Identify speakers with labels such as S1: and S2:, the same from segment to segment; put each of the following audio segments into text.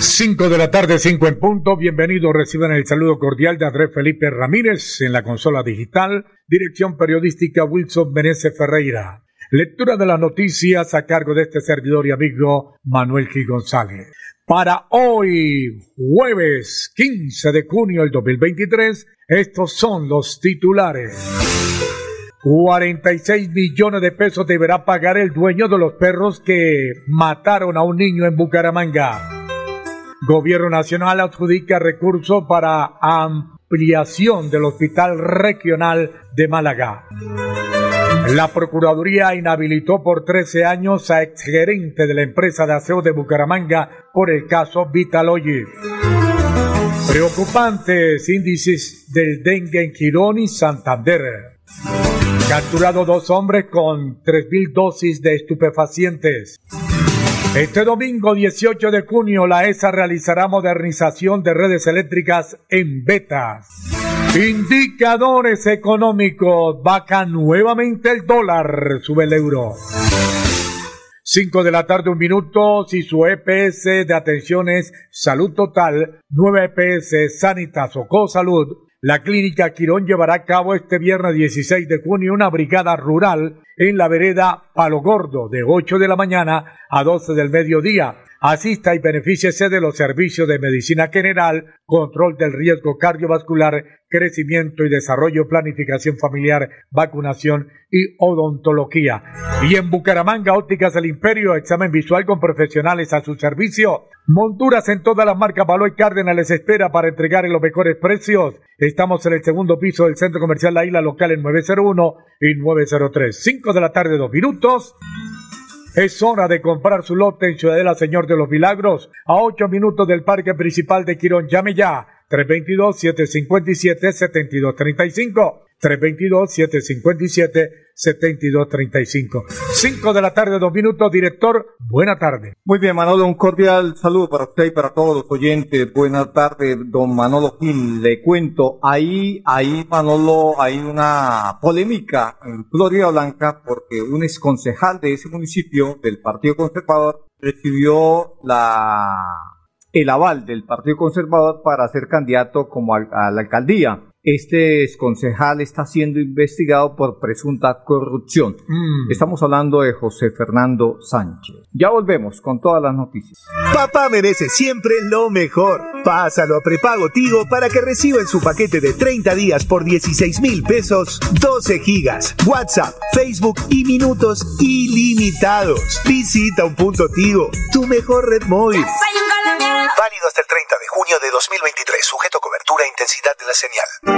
S1: 5 de la tarde, 5 en punto. Bienvenidos, reciban el saludo cordial de Andrés Felipe Ramírez en la consola digital. Dirección periodística Wilson Meneses Ferreira. Lectura de las noticias a cargo de este servidor y amigo Manuel G. González. Para hoy, jueves 15 de junio del 2023, estos son los titulares. 46 millones de pesos deberá pagar el dueño de los perros que mataron a un niño en Bucaramanga. Gobierno Nacional adjudica recursos para ampliación del Hospital Regional de Málaga. La Procuraduría inhabilitó por 13 años a exgerente de la empresa de aseo de Bucaramanga por el caso Vitalogy. Preocupantes índices del dengue en Quirón y Santander. Capturado dos hombres con 3.000 dosis de estupefacientes. Este domingo 18 de junio la ESA realizará modernización de redes eléctricas en betas. Indicadores económicos. Baja nuevamente el dólar, sube el euro. 5 de la tarde, un minuto. Si su EPS de atención es Salud Total, 9 EPS Sanitas o Cosalud la clínica Quirón llevará a cabo este viernes 16 de junio una brigada rural en la vereda Palo Gordo de 8 de la mañana a 12 del mediodía Asista y benefíciese de los servicios de medicina general, control del riesgo cardiovascular, crecimiento y desarrollo, planificación familiar, vacunación y odontología. Y en Bucaramanga, Ópticas del Imperio, examen visual con profesionales a su servicio. Monturas en todas las marcas Baloy Cárdenas les espera para entregar en los mejores precios. Estamos en el segundo piso del Centro Comercial La Isla Local en 901 y 903. 5 de la tarde, dos minutos. Es hora de comprar su lote en Ciudadela Señor de los Milagros, a 8 minutos del parque principal de Quirón. Llame ya, 322-757-7235. 322-757-7235. 5 de la tarde, dos minutos. Director, buena tarde.
S2: Muy bien, Manolo, un cordial saludo para usted y para todos los oyentes. Buenas tardes, don Manolo Gil. Le cuento, ahí, ahí, Manolo, hay una polémica en Florida Blanca porque un exconcejal de ese municipio del Partido Conservador recibió la el aval del Partido Conservador para ser candidato como a la alcaldía. Este concejal está siendo investigado por presunta corrupción. Mm. Estamos hablando de José Fernando Sánchez. Ya volvemos con todas las noticias.
S3: Papá merece siempre lo mejor. Pásalo a prepago Tigo para que reciba en su paquete de 30 días por 16 mil pesos 12 gigas, WhatsApp, Facebook y minutos ilimitados. Visita un punto Tigo, tu mejor red móvil.
S4: Válido hasta el 30 de junio de 2023, sujeto a cobertura e intensidad de la señal.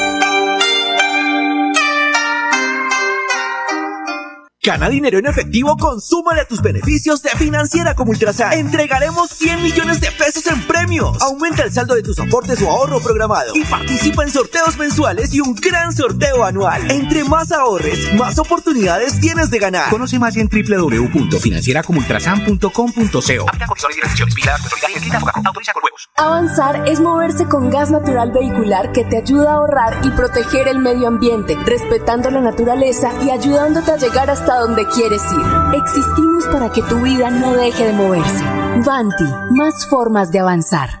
S3: Gana dinero en efectivo, consúmale a tus beneficios de Financiera como Ultrasan. Entregaremos 100 millones de pesos en premios. Aumenta el saldo de tus aportes o ahorro programado y participa en sorteos mensuales y un gran sorteo anual. Entre más ahorres, más oportunidades tienes de ganar.
S5: Conoce más en www.financieracomultrasan.com.co.
S6: Avanzar es moverse con gas natural vehicular que te ayuda a ahorrar y proteger el medio ambiente, respetando la naturaleza y ayudándote a llegar hasta donde quieres ir. Existimos para que tu vida no deje de moverse. Vanti, más formas de avanzar.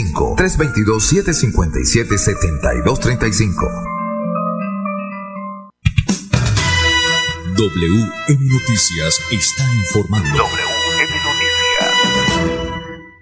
S7: 322-757-7235. 322-757-7235.
S8: WM Noticias está informando.
S9: WM Noticias.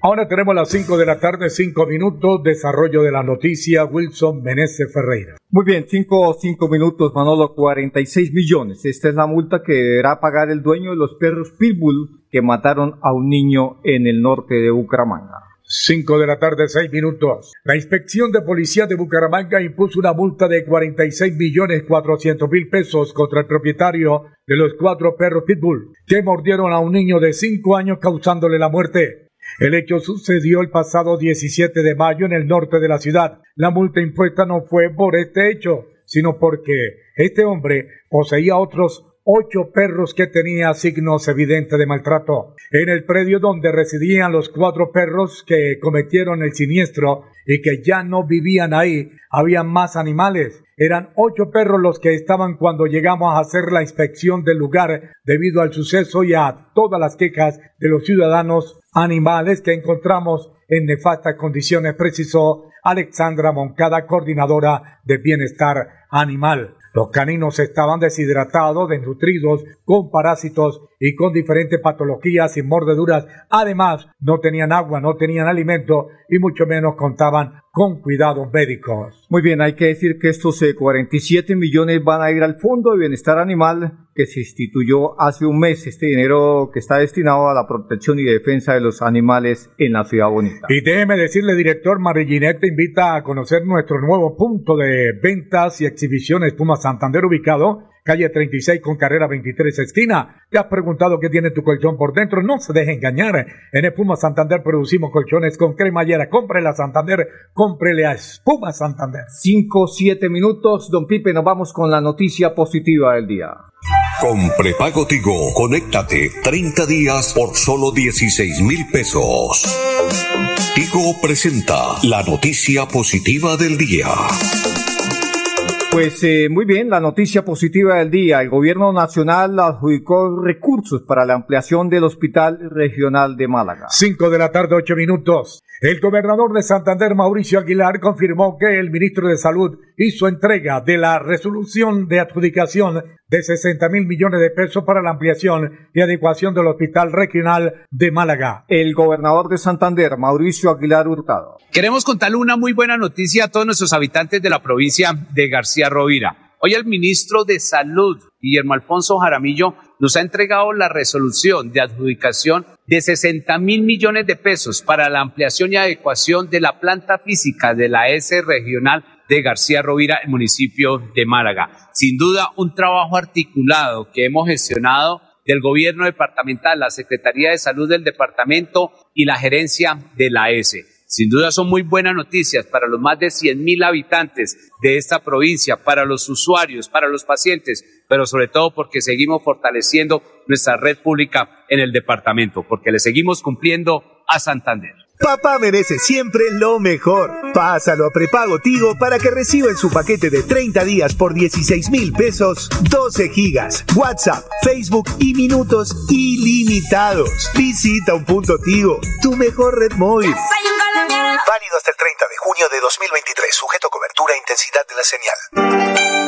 S1: Ahora tenemos las 5 de la tarde, 5 minutos, desarrollo de la noticia, Wilson Meneses Ferreira.
S2: Muy bien, 5 cinco minutos, Manolo, 46 millones. Esta es la multa que deberá pagar el dueño de los perros Pitbull que mataron a un niño en el norte de Bucaramanga.
S1: 5 de la tarde, 6 minutos. La inspección de policía de Bucaramanga impuso una multa de 46 millones 400 mil pesos contra el propietario de los cuatro perros Pitbull que mordieron a un niño de 5 años causándole la muerte. El hecho sucedió el pasado 17 de mayo en el norte de la ciudad. La multa impuesta no fue por este hecho, sino porque este hombre poseía otros ocho perros que tenía signos evidentes de maltrato. En el predio donde residían los cuatro perros que cometieron el siniestro y que ya no vivían ahí, había más animales. Eran ocho perros los que estaban cuando llegamos a hacer la inspección del lugar debido al suceso y a todas las quejas de los ciudadanos animales que encontramos en nefastas condiciones, precisó Alexandra Moncada, coordinadora de bienestar animal. Los caninos estaban deshidratados, desnutridos, con parásitos y con diferentes patologías y mordeduras. Además, no tenían agua, no tenían alimento y mucho menos contaban con cuidados médicos.
S2: Muy bien, hay que decir que estos eh, 47 millones van a ir al Fondo de Bienestar Animal que se instituyó hace un mes. Este dinero que está destinado a la protección y defensa de los animales en la ciudad bonita.
S1: Y déjeme decirle, director, Marillinet te invita a conocer nuestro nuevo punto de ventas y exhibiciones Puma Santander ubicado calle 36 con carrera 23 esquina. ¿Te has preguntado qué tiene tu colchón por dentro? No se deje engañar. En Espuma Santander producimos colchones con cremallera. Cómprele a Santander, cómprele a Espuma Santander.
S2: 5, 7 minutos, don Pipe, nos vamos con la noticia positiva del día.
S7: Con prepago Tigo, conéctate 30 días por solo 16 mil pesos. Tigo presenta la noticia positiva del día.
S2: Pues eh, muy bien, la noticia positiva del día. El gobierno nacional adjudicó recursos para la ampliación del Hospital Regional de Málaga.
S1: 5 de la tarde, 8 minutos. El gobernador de Santander, Mauricio Aguilar, confirmó que el ministro de Salud hizo entrega de la resolución de adjudicación de 60 mil millones de pesos para la ampliación y adecuación del Hospital Regional de Málaga.
S2: El gobernador de Santander, Mauricio Aguilar Hurtado.
S10: Queremos contarle una muy buena noticia a todos nuestros habitantes de la provincia de García Rovira. Hoy el ministro de Salud, Guillermo Alfonso Jaramillo, nos ha entregado la resolución de adjudicación de 60 mil millones de pesos para la ampliación y adecuación de la planta física de la S regional de García Rovira, el municipio de Málaga. Sin duda, un trabajo articulado que hemos gestionado del gobierno departamental, la Secretaría de Salud del departamento y la gerencia de la S. Sin duda son muy buenas noticias para los más de 100 mil habitantes de esta provincia, para los usuarios, para los pacientes, pero sobre todo porque seguimos fortaleciendo nuestra red pública en el departamento, porque le seguimos cumpliendo a Santander.
S3: Papá merece siempre lo mejor. Pásalo a prepago Tigo para que reciba en su paquete de 30 días por 16 mil pesos 12 gigas, WhatsApp, Facebook y minutos ilimitados. Visita un punto Tigo, tu mejor red móvil.
S4: Válido hasta el 30 de junio de 2023, sujeto a cobertura e intensidad de la señal.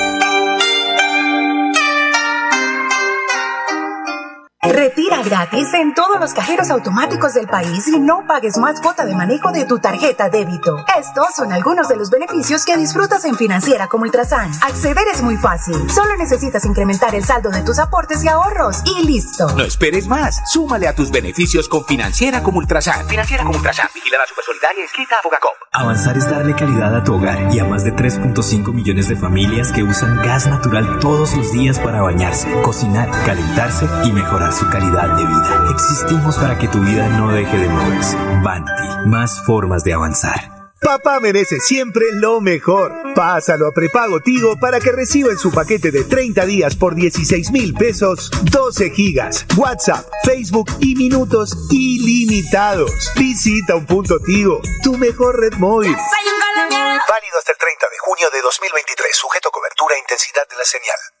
S11: Gratis en todos los cajeros automáticos del país y no pagues más cuota de manejo de tu tarjeta débito. Estos son algunos de los beneficios que disfrutas en Financiera como Ultrasan. Acceder es muy fácil. Solo necesitas incrementar el saldo de tus aportes y ahorros y listo.
S3: No esperes más. Súmale a tus beneficios con Financiera como Ultrasan.
S4: Financiera como Ultrasan. Vigilada Supersolidaria escrita a Fogacop.
S12: Avanzar es darle calidad a tu hogar y a más de 3.5 millones de familias que usan gas natural todos los días para bañarse, cocinar, calentarse y mejorar su calidad de vida. Existimos para que tu vida no deje de moverse. Banti, más formas de avanzar.
S13: Papá merece siempre lo mejor. Pásalo a prepago Tigo para que reciba en su paquete de 30 días por 16 mil pesos 12 gigas, WhatsApp, Facebook y minutos ilimitados. Visita un punto Tigo, tu mejor red móvil.
S4: Válido hasta el 30 de junio de 2023. Sujeto a cobertura e intensidad de la señal.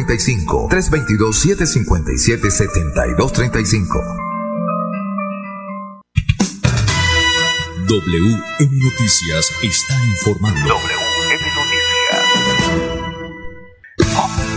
S7: 322-757-7235. 322-757-7235.
S8: WM Noticias está informando.
S9: WM Noticias.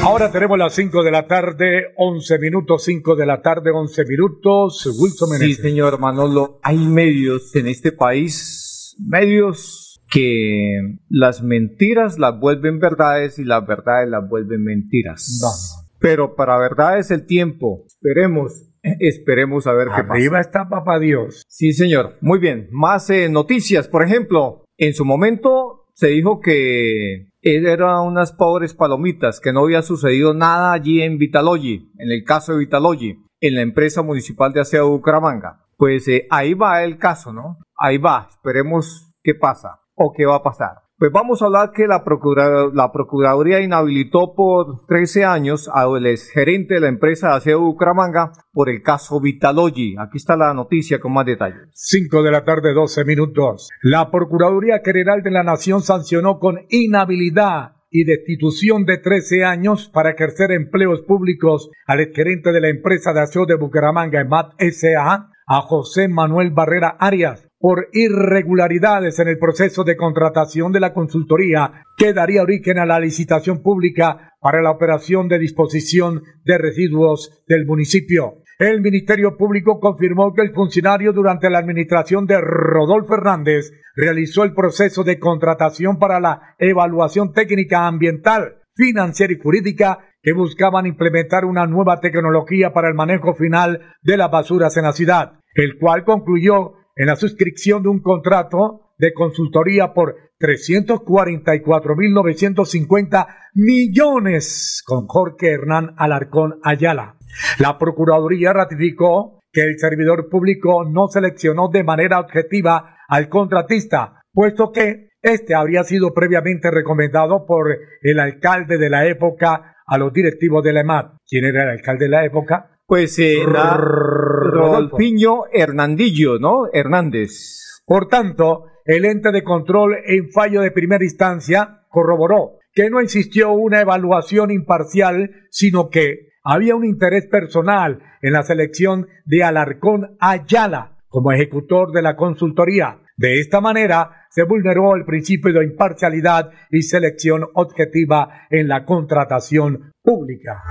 S1: Ahora tenemos las 5 de la tarde, 11 minutos, 5 de la tarde, 11 minutos. Wilson
S2: Sí,
S1: Meneses.
S2: señor Manolo, hay medios en este país, medios que las mentiras las vuelven verdades y las verdades las vuelven mentiras.
S1: Vamos.
S2: Pero para verdades el tiempo. Esperemos, esperemos a ver qué pasa.
S1: Arriba está Papá Dios.
S2: Sí, señor. Muy bien. Más eh, noticias. Por ejemplo, en su momento se dijo que eran unas pobres palomitas, que no había sucedido nada allí en Vitalogy, en el caso de Vitalogy, en la empresa municipal de aseo de Bucaramanga. Pues eh, ahí va el caso, ¿no? Ahí va. Esperemos qué pasa o qué va a pasar. Pues vamos a hablar que la, procura- la Procuraduría inhabilitó por 13 años al gerente de la empresa de aseo Bucaramanga por el caso Vitalogy. Aquí está la noticia con más detalles.
S1: 5 de la tarde, 12 minutos. La Procuraduría General de la Nación sancionó con inhabilidad y destitución de 13 años para ejercer empleos públicos al exgerente de la empresa de aseo de Bucaramanga, EMAT S.A., a José Manuel Barrera Arias, por irregularidades en el proceso de contratación de la consultoría que daría origen a la licitación pública para la operación de disposición de residuos del municipio. El Ministerio Público confirmó que el funcionario durante la administración de Rodolfo Hernández realizó el proceso de contratación para la evaluación técnica ambiental, financiera y jurídica que buscaban implementar una nueva tecnología para el manejo final de las basuras en la ciudad, el cual concluyó en la suscripción de un contrato de consultoría por 344.950 millones con Jorge Hernán Alarcón Ayala. La Procuraduría ratificó que el servidor público no seleccionó de manera objetiva al contratista, puesto que este habría sido previamente recomendado por el alcalde de la época a los directivos de la EMAT. ¿Quién era el alcalde de la época?
S2: Pues eh. Rodolfiño Hernandillo, ¿no? Hernández.
S1: Por tanto, el ente de control en fallo de primera instancia corroboró que no existió una evaluación imparcial, sino que había un interés personal en la selección de Alarcón Ayala como ejecutor de la consultoría. De esta manera, se vulneró el principio de imparcialidad y selección objetiva en la contratación pública.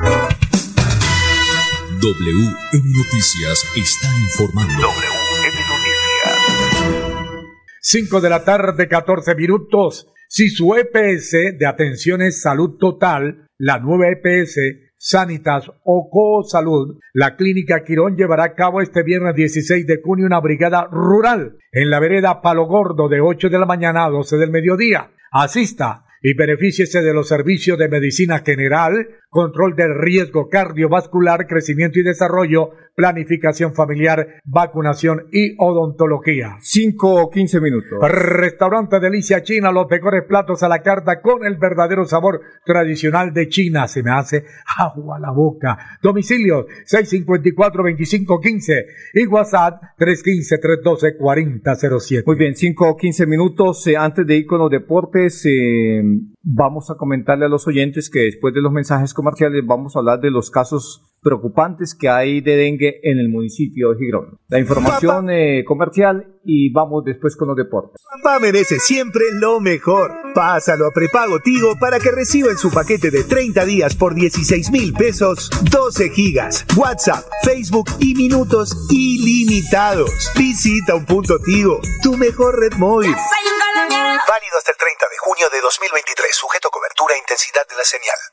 S8: WM Noticias está informando.
S9: WM Noticias.
S1: 5 de la tarde, 14 minutos. Si su EPS de atención es salud total, la nueva EPS Sanitas o Salud, la clínica Quirón llevará a cabo este viernes 16 de junio una brigada rural en la vereda Palo Gordo de 8 de la mañana a 12 del mediodía. Asista y benefíciese de los servicios de medicina general, control del riesgo cardiovascular, crecimiento y desarrollo, planificación familiar, vacunación y odontología.
S2: 5 o 15 minutos.
S1: Restaurante Delicia China, los mejores platos a la carta con el verdadero sabor tradicional de China. Se me hace agua a la boca. Domicilio 654-2515 y WhatsApp 315-312-4007.
S2: Muy bien, 5 o 15 minutos. Eh, antes de ir con los deportes, eh, vamos a comentarle a los oyentes que después de los mensajes comerciales vamos a hablar de los casos preocupantes que hay de dengue en el municipio de Girón. La información eh, comercial y vamos después con los deportes.
S13: Papá merece siempre lo mejor. Pásalo a prepago Tigo para que reciba en su paquete de 30 días por 16 mil pesos 12 gigas, WhatsApp, Facebook y minutos ilimitados. Visita un punto Tigo, tu mejor red móvil.
S4: Válido hasta el 30 de junio de 2023, sujeto a cobertura e intensidad de la señal.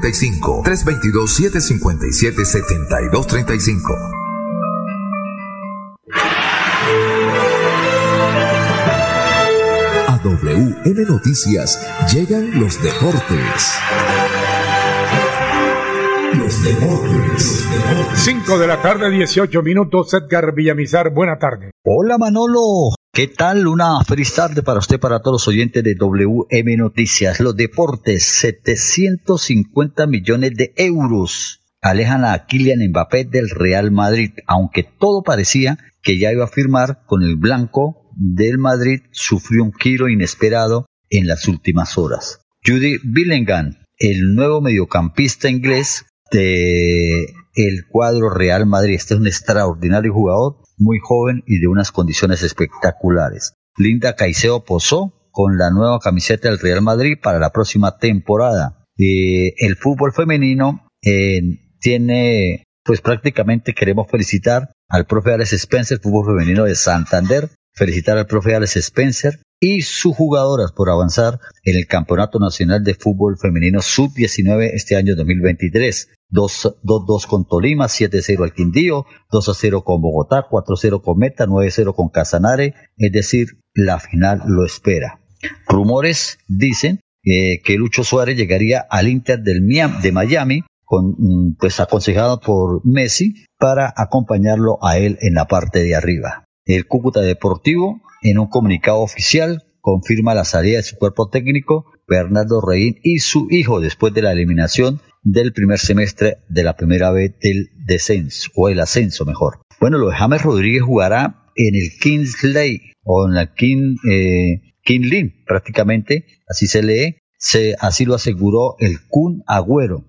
S7: 322-757-7235. 322-757-7235. A WM Noticias llegan los deportes. Los deportes.
S1: 5 de la tarde, 18 minutos. Edgar Villamizar, buena tarde.
S14: Hola Manolo, ¿qué tal? Una feliz tarde para usted, para todos los oyentes de WM Noticias. Los deportes, 750 millones de euros alejan a Kylian Mbappé del Real Madrid, aunque todo parecía que ya iba a firmar con el blanco del Madrid, sufrió un giro inesperado en las últimas horas. Judy Bellingham, el nuevo mediocampista inglés de el cuadro Real Madrid. Este es un extraordinario jugador, muy joven y de unas condiciones espectaculares. Linda Caicedo posó con la nueva camiseta del Real Madrid para la próxima temporada. Eh, el fútbol femenino tiene, pues prácticamente queremos felicitar al profe Alex Spencer, fútbol femenino de Santander, felicitar al profe Alex Spencer y sus jugadoras por avanzar en el Campeonato Nacional de Fútbol Femenino Sub-19 este año 2023. 2-2 con Tolima, 7-0 al Quindío, 2-0 con Bogotá, 4-0 con Meta, 9-0 con Casanare, es decir, la final lo espera. Rumores dicen eh, que Lucho Suárez llegaría al Inter del de Miami, con, mm, pues aconsejado por Messi, para acompañarlo a él en la parte de arriba. El Cúcuta Deportivo, en un comunicado oficial, confirma la salida de su cuerpo técnico, Bernardo Reín, y su hijo después de la eliminación del primer semestre de la primera vez del descenso, o el ascenso mejor. Bueno, lo de James Rodríguez jugará en el Kingsley, o en la King, eh, prácticamente, así se lee, así lo aseguró el Kun Agüero.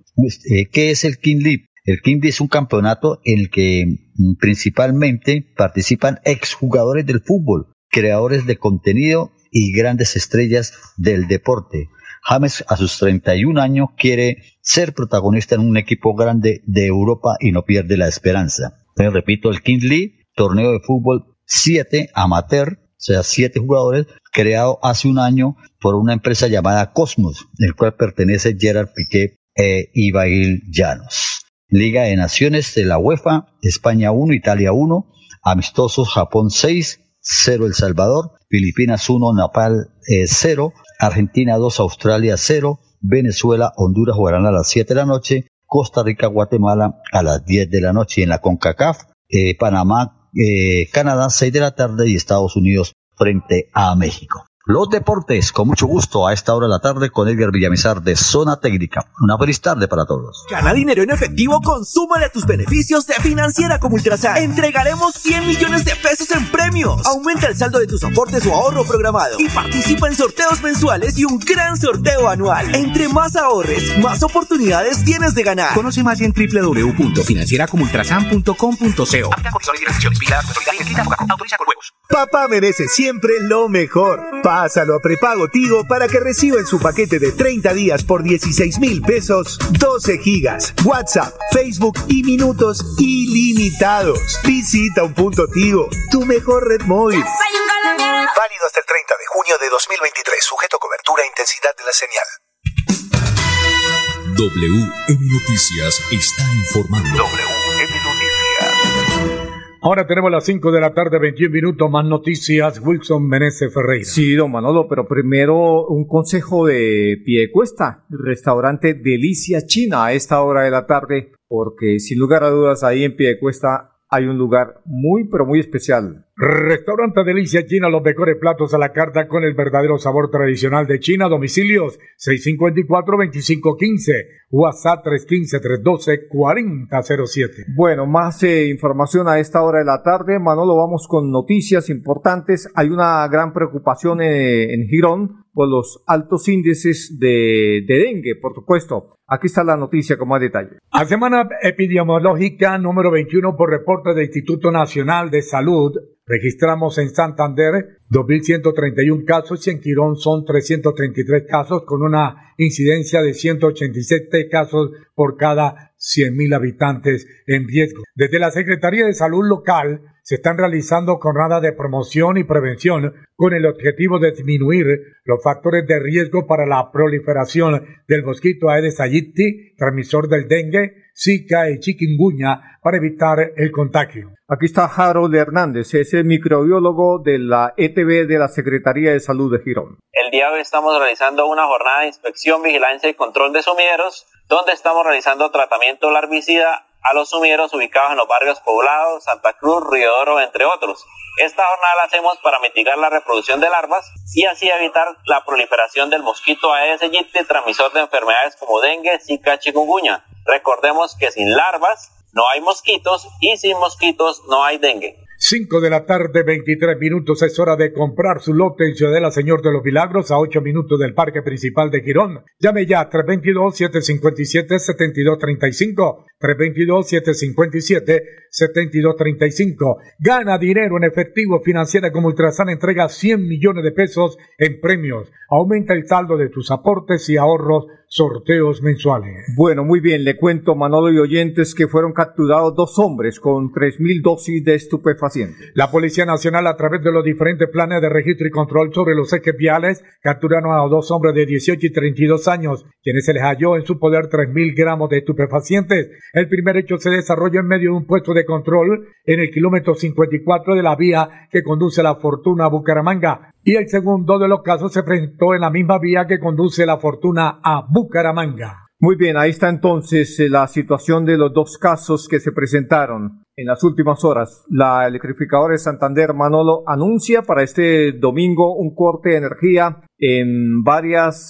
S14: Eh, ¿Qué es el League? El League es un campeonato en el que mm, principalmente participan exjugadores del fútbol, creadores de contenido y grandes estrellas del deporte. James a sus 31 años quiere ser protagonista en un equipo grande de Europa y no pierde la esperanza. Repito, el King League, torneo de fútbol 7 amateur, o sea, 7 jugadores, creado hace un año por una empresa llamada Cosmos, el cual pertenece Gerard Piqué e Ibail Llanos. Liga de Naciones de la UEFA, España 1, Italia 1, amistosos Japón 6, 0 El Salvador, Filipinas 1, Nepal 0, Argentina 2, Australia 0, Venezuela, Honduras jugarán a las 7 de la noche, Costa Rica, Guatemala a las 10 de la noche en la CONCACAF, eh, Panamá, eh, Canadá 6 de la tarde y Estados Unidos frente a México. Los deportes, con mucho gusto, a esta hora de la tarde con Edgar Villamizar de Zona Técnica. Una feliz tarde para todos.
S3: Gana dinero en efectivo, consúmale a tus beneficios de Financiera como Ultrasan. Entregaremos 100 millones de pesos en premios. Aumenta el saldo de tus aportes o ahorro programado y participa en sorteos mensuales y un gran sorteo anual. Entre más ahorres, más oportunidades tienes de ganar.
S12: Conoce más en www.financieracomultrasan.com.co.
S13: Papá merece siempre lo mejor. Pásalo a prepago Tigo para que reciba en su paquete de 30 días por 16 mil pesos 12 gigas, WhatsApp, Facebook y minutos ilimitados. Visita un punto Tigo, tu mejor red móvil.
S4: Válido hasta el 30 de junio de 2023, sujeto a cobertura e intensidad de la señal.
S8: WM Noticias está informando.
S9: WM Noticias.
S1: Ahora tenemos las 5 de la tarde, 21 minutos, más noticias. Wilson Menezes Ferreira.
S2: Sí, don Manolo, pero primero un consejo de Piedecuesta, restaurante Delicia China a esta hora de la tarde, porque sin lugar a dudas ahí en Piedecuesta hay un lugar muy, pero muy especial.
S1: Restaurante Delicia China, los mejores platos a la carta con el verdadero sabor tradicional de China. Domicilios 654-2515, WhatsApp 315-312-4007.
S2: Bueno, más eh, información a esta hora de la tarde. Manolo, vamos con noticias importantes. Hay una gran preocupación eh, en Girón por los altos índices de, de dengue, por supuesto. Aquí está la noticia con más detalle.
S1: A semana epidemiológica número 21 por reporte del Instituto Nacional de Salud, registramos en Santander 2.131 casos y en Quirón son 333 casos con una incidencia de 187 casos por cada 100.000 habitantes en riesgo. Desde la Secretaría de Salud Local se están realizando jornadas de promoción y prevención con el objetivo de disminuir los factores de riesgo para la proliferación del mosquito Aedes aegypti, transmisor del dengue, Zika y chikungunya para evitar el contagio.
S2: Aquí está Harold Hernández, es el microbiólogo de la ETB de la Secretaría de Salud de Girón.
S15: El día de hoy estamos realizando una jornada de inspección, vigilancia y control de sumideros, donde estamos realizando tratamiento larvicida a los sumieros ubicados en los barrios poblados, Santa Cruz, Río Oro, entre otros. Esta jornada la hacemos para mitigar la reproducción de larvas y así evitar la proliferación del mosquito Aedes aegypti, transmisor de enfermedades como dengue, zika, chikungunya. Recordemos que sin larvas no hay mosquitos y sin mosquitos no hay dengue.
S1: 5 de la tarde, 23 minutos. Es hora de comprar su lote en Ciudadela Señor de los Milagros a 8 minutos del Parque Principal de Girón. Llame ya 322-757-7235. 322-757-7235. Gana dinero en efectivo financiera como Ultrasan entrega 100 millones de pesos en premios. Aumenta el saldo de tus aportes y ahorros sorteos mensuales.
S2: Bueno, muy bien, le cuento, Manolo y oyentes, que fueron capturados dos hombres con 3.000 dosis de estupefacientes.
S1: La Policía Nacional, a través de los diferentes planes de registro y control sobre los ejes viales, capturaron a dos hombres de 18 y 32 años, quienes se les halló en su poder 3.000 gramos de estupefacientes. El primer hecho se desarrolló en medio de un puesto de control en el kilómetro 54 de la vía que conduce a la Fortuna a Bucaramanga. Y el segundo de los casos se presentó en la misma vía que conduce la Fortuna a Bucaramanga.
S2: Muy bien, ahí está entonces eh, la situación de los dos casos que se presentaron en las últimas horas. La electrificadora de Santander Manolo anuncia para este domingo un corte de energía en varios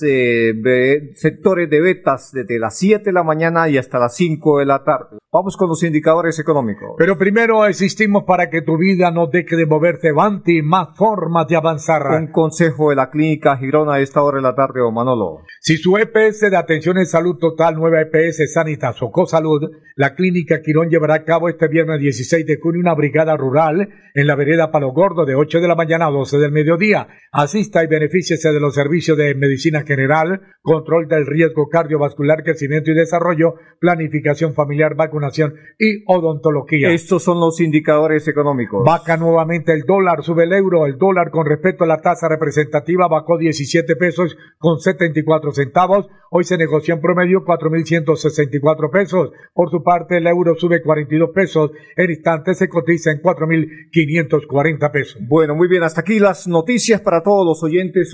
S2: sectores de vetas desde las 7 de la mañana y hasta las 5 de la tarde. Vamos con los indicadores económicos.
S1: Pero primero existimos para que tu vida no deje de moverse, Banti, más formas de avanzar.
S2: Un consejo de la clínica Girona a esta hora de la tarde, o Manolo.
S1: Si su EPS de atención en salud total, nueva EPS Sanitas o Cosalud, la clínica Quirón llevará a cabo este viernes 16 de junio una brigada rural en la vereda Palo Gordo de 8 de la mañana a 12 del mediodía. Asista y benefíciese de los servicios de medicina general, control del riesgo cardiovascular, crecimiento y desarrollo, planificación familiar, vacunación y odontología.
S2: Estos son los indicadores económicos.
S1: Vaca nuevamente el dólar, sube el euro, el dólar con respecto a la tasa representativa bajó 17 pesos con 74 centavos. Hoy se negoció en promedio 4.164 pesos. Por su parte, el euro sube 42 pesos. En instantes se cotiza en 4.540 pesos.
S2: Bueno, muy bien, hasta aquí las noticias para todos los oyentes.